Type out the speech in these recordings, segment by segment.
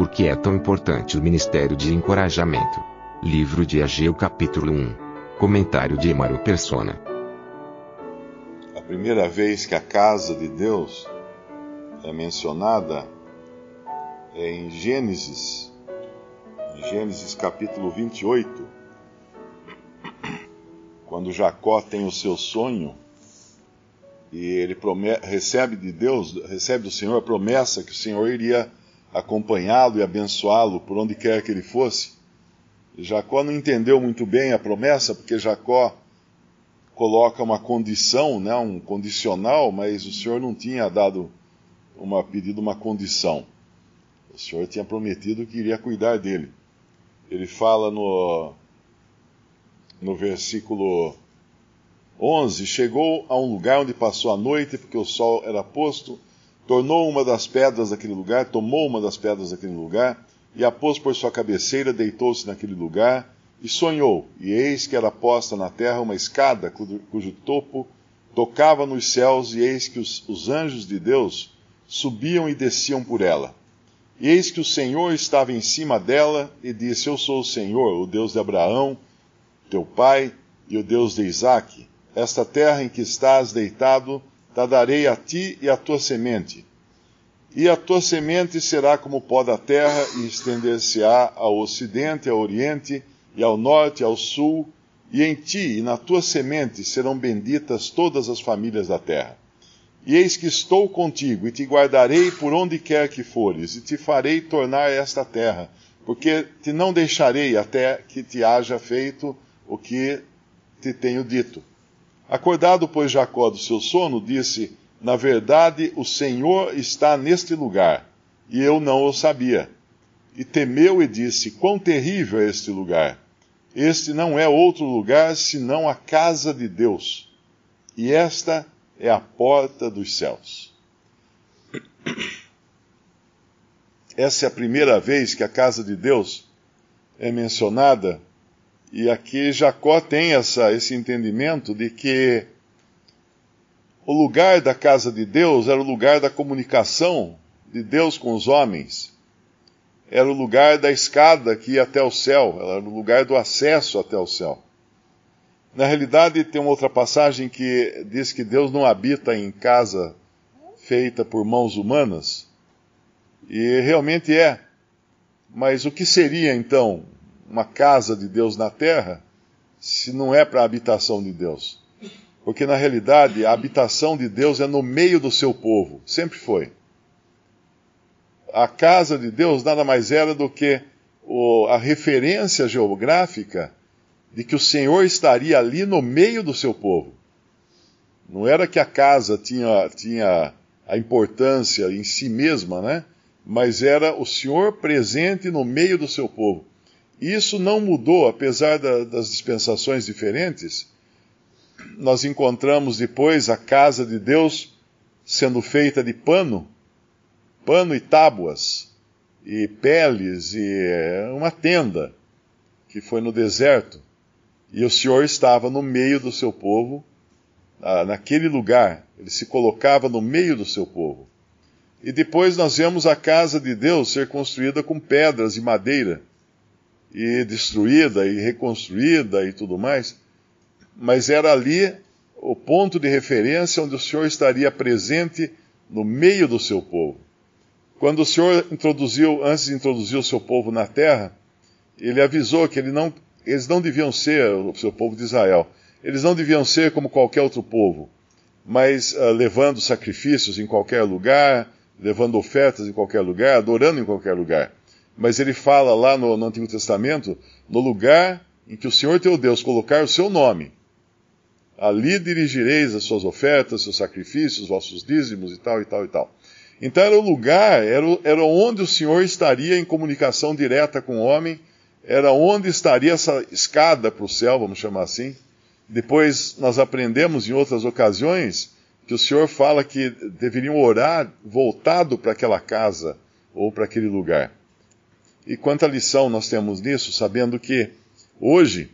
Por que é tão importante o Ministério de Encorajamento? Livro de Ageu capítulo 1. Comentário de Emaro Persona. A primeira vez que a casa de Deus é mencionada é em Gênesis, Gênesis capítulo 28, quando Jacó tem o seu sonho e ele recebe de Deus, recebe do Senhor a promessa que o Senhor iria acompanhá-lo e abençoá-lo por onde quer que ele fosse. Jacó não entendeu muito bem a promessa, porque Jacó coloca uma condição, né, um condicional, mas o Senhor não tinha dado uma pedido uma condição. O Senhor tinha prometido que iria cuidar dele. Ele fala no no versículo 11: Chegou a um lugar onde passou a noite, porque o sol era posto, tornou uma das pedras daquele lugar, tomou uma das pedras daquele lugar, e a pôs por sua cabeceira, deitou-se naquele lugar, e sonhou, e eis que era posta na terra uma escada, cujo, topo tocava nos céus, e eis que os, os anjos de Deus subiam e desciam por ela. E eis que o Senhor estava em cima dela, e disse: Eu sou o Senhor, o Deus de Abraão, teu pai, e o Deus de Isaque. Esta terra em que estás deitado, te darei a ti e à tua semente. E a tua semente será como pó da terra, e estender-se-á ao ocidente, ao oriente, e ao norte, e ao sul, e em ti e na tua semente serão benditas todas as famílias da terra. E eis que estou contigo, e te guardarei por onde quer que fores, e te farei tornar esta terra, porque te não deixarei até que te haja feito o que te tenho dito. Acordado, pois, Jacó do seu sono, disse: Na verdade, o Senhor está neste lugar, e eu não o sabia. E temeu e disse: Quão terrível é este lugar! Este não é outro lugar senão a casa de Deus, e esta é a porta dos céus. Essa é a primeira vez que a casa de Deus é mencionada e aqui Jacó tem essa, esse entendimento de que o lugar da casa de Deus era o lugar da comunicação de Deus com os homens. Era o lugar da escada que ia até o céu, era o lugar do acesso até o céu. Na realidade, tem uma outra passagem que diz que Deus não habita em casa feita por mãos humanas. E realmente é. Mas o que seria então uma casa de Deus na terra se não é para a habitação de Deus? Porque na realidade a habitação de Deus é no meio do seu povo, sempre foi. A casa de Deus nada mais era do que o, a referência geográfica de que o Senhor estaria ali no meio do seu povo. Não era que a casa tinha, tinha a importância em si mesma, né? Mas era o Senhor presente no meio do seu povo. Isso não mudou, apesar da, das dispensações diferentes. Nós encontramos depois a casa de Deus sendo feita de pano, pano e tábuas, e peles, e é, uma tenda, que foi no deserto. E o Senhor estava no meio do seu povo, naquele lugar, ele se colocava no meio do seu povo. E depois nós vemos a casa de Deus ser construída com pedras e madeira e destruída e reconstruída e tudo mais, mas era ali o ponto de referência onde o Senhor estaria presente no meio do seu povo. Quando o Senhor introduziu, antes de introduzir o seu povo na terra, ele avisou que ele não, eles não deviam ser o seu povo de Israel. Eles não deviam ser como qualquer outro povo, mas uh, levando sacrifícios em qualquer lugar, levando ofertas em qualquer lugar, adorando em qualquer lugar mas ele fala lá no, no Antigo Testamento, no lugar em que o Senhor teu Deus colocar o seu nome, Ali dirigireis as suas ofertas, seus sacrifícios, vossos dízimos e tal, e tal, e tal. Então era o lugar, era, era onde o Senhor estaria em comunicação direta com o homem, era onde estaria essa escada para o céu, vamos chamar assim. Depois nós aprendemos em outras ocasiões que o Senhor fala que deveriam orar voltado para aquela casa ou para aquele lugar. E quanta lição nós temos nisso, sabendo que hoje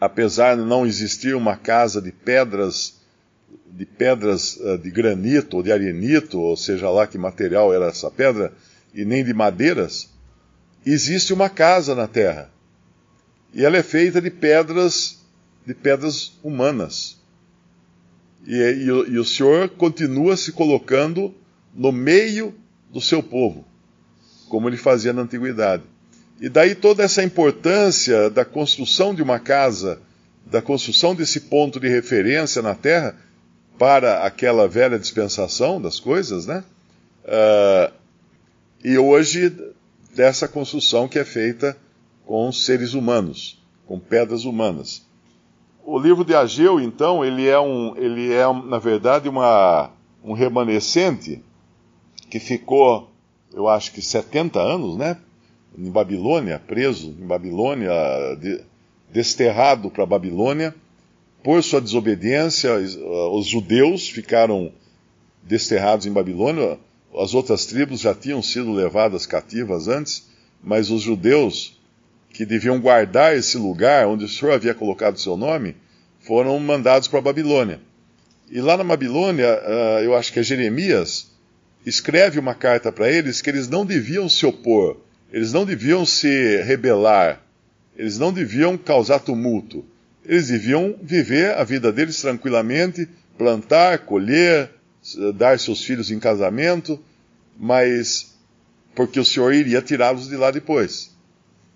apesar de não existir uma casa de pedras de pedras eh, de granito ou de arenito, ou seja lá que material era essa pedra, e nem de madeiras, existe uma casa na terra. E ela é feita de pedras de pedras humanas. E, e, e o Senhor continua se colocando no meio do seu povo, como ele fazia na antiguidade. E daí toda essa importância da construção de uma casa, da construção desse ponto de referência na terra para aquela velha dispensação das coisas, né? Uh, e hoje dessa construção que é feita com seres humanos, com pedras humanas. O livro de Ageu, então, ele é, um, ele é na verdade, uma, um remanescente que ficou, eu acho que 70 anos, né? em Babilônia, preso em Babilônia, de, desterrado para Babilônia. Por sua desobediência, os judeus ficaram desterrados em Babilônia. As outras tribos já tinham sido levadas cativas antes, mas os judeus que deviam guardar esse lugar onde o Senhor havia colocado seu nome foram mandados para Babilônia. E lá na Babilônia, ah, eu acho que é Jeremias, escreve uma carta para eles que eles não deviam se opor eles não deviam se rebelar, eles não deviam causar tumulto, eles deviam viver a vida deles tranquilamente, plantar, colher, dar seus filhos em casamento, mas porque o Senhor iria tirá-los de lá depois.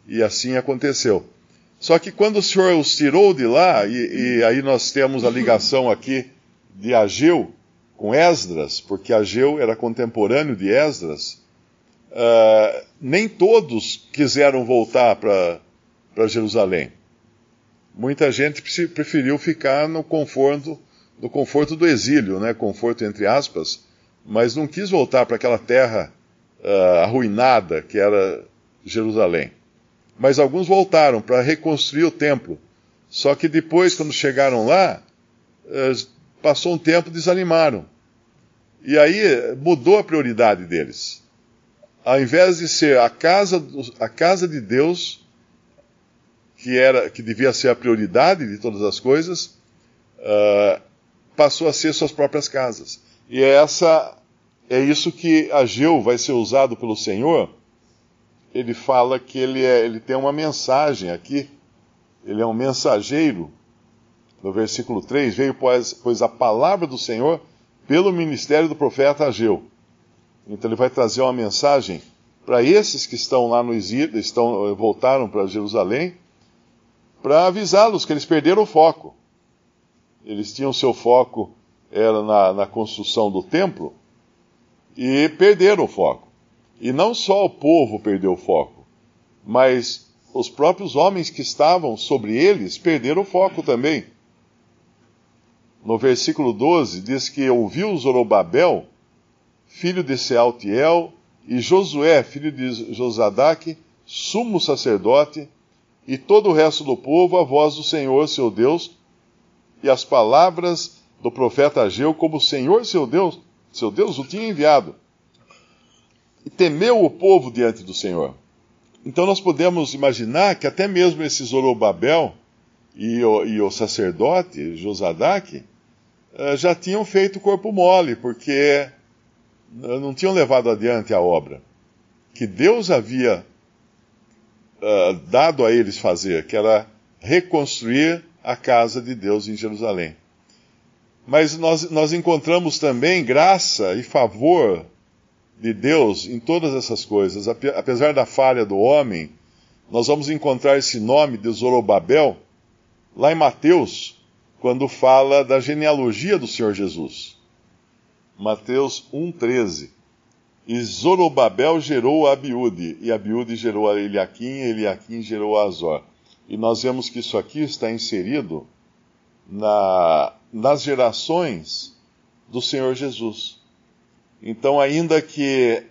E assim aconteceu. Só que quando o Senhor os tirou de lá, e, e aí nós temos a ligação aqui de Ageu com Esdras, porque Ageu era contemporâneo de Esdras, uh, nem todos quiseram voltar para Jerusalém. Muita gente preferiu ficar no conforto, no conforto do exílio, né? conforto entre aspas, mas não quis voltar para aquela terra uh, arruinada que era Jerusalém. Mas alguns voltaram para reconstruir o templo. Só que depois, quando chegaram lá, uh, passou um tempo, desanimaram. E aí mudou a prioridade deles ao invés de ser a casa, a casa de Deus, que, era, que devia ser a prioridade de todas as coisas, uh, passou a ser suas próprias casas. E é, essa, é isso que Ageu vai ser usado pelo Senhor. Ele fala que ele, é, ele tem uma mensagem aqui, ele é um mensageiro. No versículo 3, veio, pois, pois a palavra do Senhor pelo ministério do profeta Ageu então ele vai trazer uma mensagem para esses que estão lá no exílio, estão, eh, voltaram para Jerusalém, para avisá-los que eles perderam o foco. Eles tinham seu foco era na, na construção do templo e perderam o foco. E não só o povo perdeu o foco, mas os próprios homens que estavam sobre eles perderam o foco também. No versículo 12 diz que ouviu Zorobabel filho de Sealtiel, e Josué, filho de Josadaque, sumo sacerdote, e todo o resto do povo, a voz do Senhor, seu Deus, e as palavras do profeta Ageu, como o Senhor, seu Deus, seu Deus o tinha enviado. E temeu o povo diante do Senhor. Então nós podemos imaginar que até mesmo esse Zorobabel e o, e o sacerdote, Josadaque, já tinham feito corpo mole, porque não tinham levado adiante a obra que Deus havia uh, dado a eles fazer, que era reconstruir a casa de Deus em Jerusalém. Mas nós, nós encontramos também graça e favor de Deus em todas essas coisas. Apesar da falha do homem, nós vamos encontrar esse nome de Zorobabel lá em Mateus, quando fala da genealogia do Senhor Jesus. Mateus 1,13. E Zorobabel gerou a Abiúde, e Abiúde gerou a Eliaquim, e Eliaquim gerou a Azor. E nós vemos que isso aqui está inserido na, nas gerações do Senhor Jesus. Então, ainda que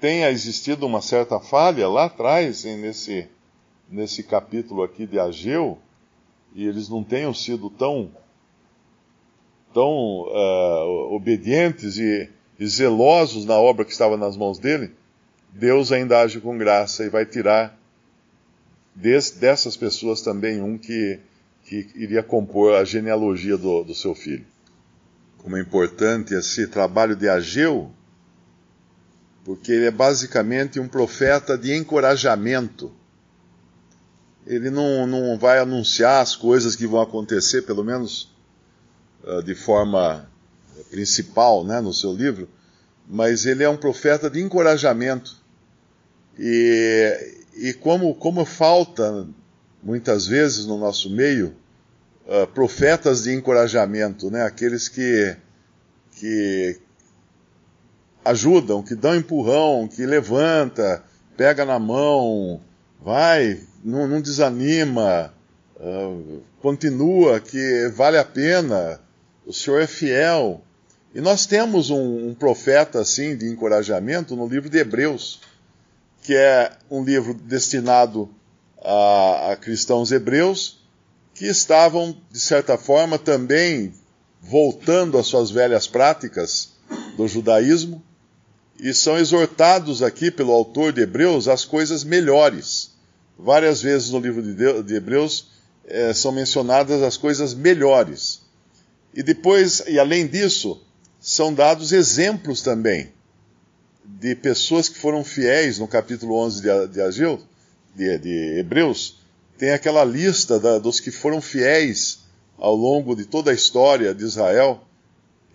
tenha existido uma certa falha lá atrás, nesse, nesse capítulo aqui de Ageu, e eles não tenham sido tão, tão uh, obedientes e, e zelosos na obra que estava nas mãos dele, Deus ainda age com graça e vai tirar des, dessas pessoas também um que, que iria compor a genealogia do, do seu filho. Como é importante esse trabalho de Ageu, porque ele é basicamente um profeta de encorajamento. Ele não, não vai anunciar as coisas que vão acontecer, pelo menos uh, de forma principal né, no seu livro, mas ele é um profeta de encorajamento. E, e como, como falta muitas vezes no nosso meio uh, profetas de encorajamento, né? aqueles que, que ajudam, que dão empurrão, que levanta, pega na mão, vai, não, não desanima, uh, continua, que vale a pena, o Senhor é fiel. E nós temos um, um profeta assim de encorajamento no livro de Hebreus que é um livro destinado a, a cristãos hebreus que estavam, de certa forma, também voltando às suas velhas práticas do judaísmo e são exortados aqui pelo autor de Hebreus às coisas melhores. Várias vezes no livro de, de Hebreus é, são mencionadas as coisas melhores. E depois, e além disso, são dados exemplos também de pessoas que foram fiéis no capítulo 11 de, de de, de Hebreus, tem aquela lista da, dos que foram fiéis ao longo de toda a história de Israel,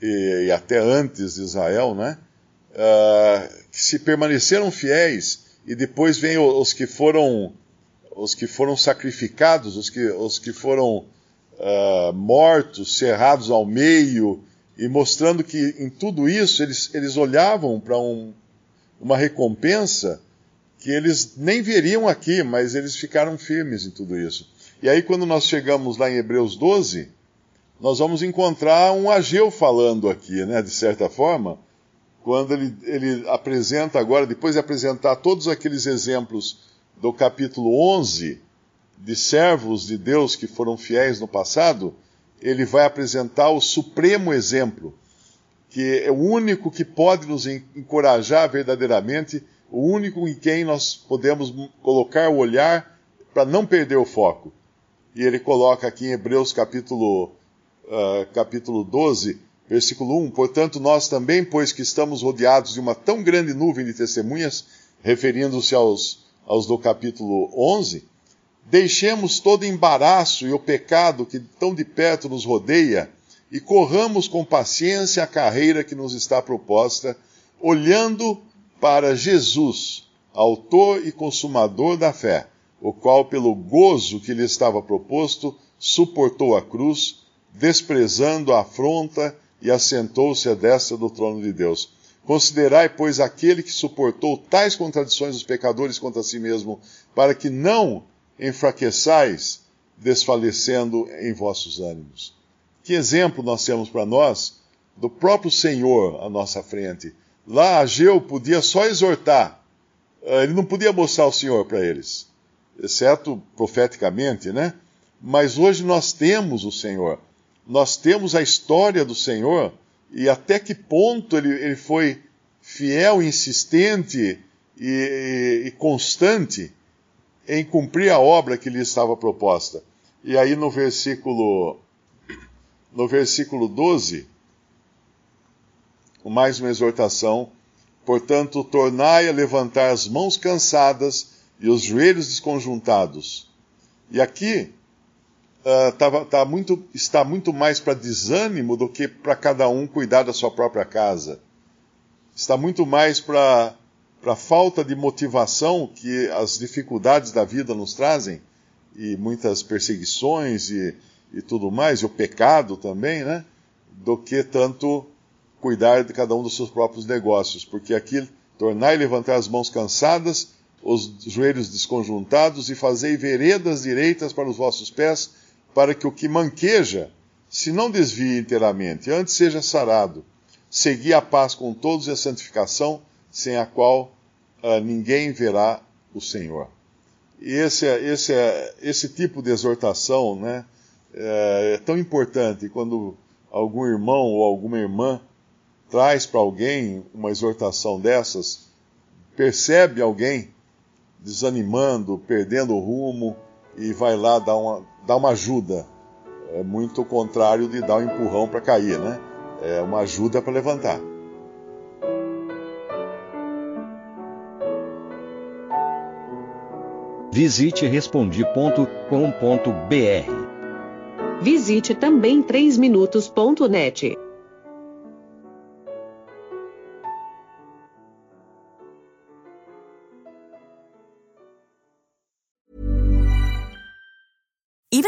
e, e até antes de Israel, né? Uh, que se permaneceram fiéis, e depois vem os que foram os que foram sacrificados, os que, os que foram uh, mortos, cerrados ao meio, e mostrando que em tudo isso eles, eles olhavam para um, uma recompensa que eles nem veriam aqui, mas eles ficaram firmes em tudo isso. E aí, quando nós chegamos lá em Hebreus 12, nós vamos encontrar um Ageu falando aqui, né, de certa forma, quando ele, ele apresenta agora, depois de apresentar todos aqueles exemplos do capítulo 11, de servos de Deus que foram fiéis no passado, ele vai apresentar o supremo exemplo que é o único que pode nos encorajar verdadeiramente, o único em quem nós podemos colocar o olhar para não perder o foco. E ele coloca aqui em Hebreus capítulo, uh, capítulo 12, versículo 1: Portanto, nós também, pois que estamos rodeados de uma tão grande nuvem de testemunhas, referindo-se aos, aos do capítulo 11, deixemos todo embaraço e o pecado que tão de perto nos rodeia e corramos com paciência a carreira que nos está proposta, olhando para Jesus, autor e consumador da fé, o qual, pelo gozo que lhe estava proposto, suportou a cruz, desprezando a afronta e assentou-se à destra do trono de Deus. Considerai, pois, aquele que suportou tais contradições dos pecadores contra si mesmo, para que não enfraqueçais, desfalecendo em vossos ânimos. Que exemplo nós temos para nós do próprio Senhor à nossa frente. Lá Ageu podia só exortar, eh, ele não podia mostrar o Senhor para eles, exceto profeticamente, né? Mas hoje nós temos o Senhor, nós temos a história do Senhor e até que ponto ele, ele foi fiel, insistente e, e, e constante em cumprir a obra que lhe estava proposta. E aí no versículo no versículo 12, mais uma exortação. Portanto, tornai a levantar as mãos cansadas e os joelhos desconjuntados. E aqui uh, tá, tá muito, está muito mais para desânimo do que para cada um cuidar da sua própria casa. Está muito mais para a falta de motivação que as dificuldades da vida nos trazem, e muitas perseguições e e tudo mais, e o pecado também, né? Do que tanto cuidar de cada um dos seus próprios negócios. Porque aqui, tornai levantar as mãos cansadas, os joelhos desconjuntados, e fazei veredas direitas para os vossos pés, para que o que manqueja Se não desvie inteiramente, antes seja sarado. Segui a paz com todos e a santificação, sem a qual uh, ninguém verá o Senhor. E esse, esse, esse tipo de exortação né, é, é tão importante quando algum irmão ou alguma irmã traz para alguém uma exortação dessas, percebe alguém desanimando, perdendo o rumo e vai lá dar uma, dar uma ajuda. É muito o contrário de dar um empurrão para cair, né? É uma ajuda para levantar. Visite respondi.com.br. Visite também 3minutos.net.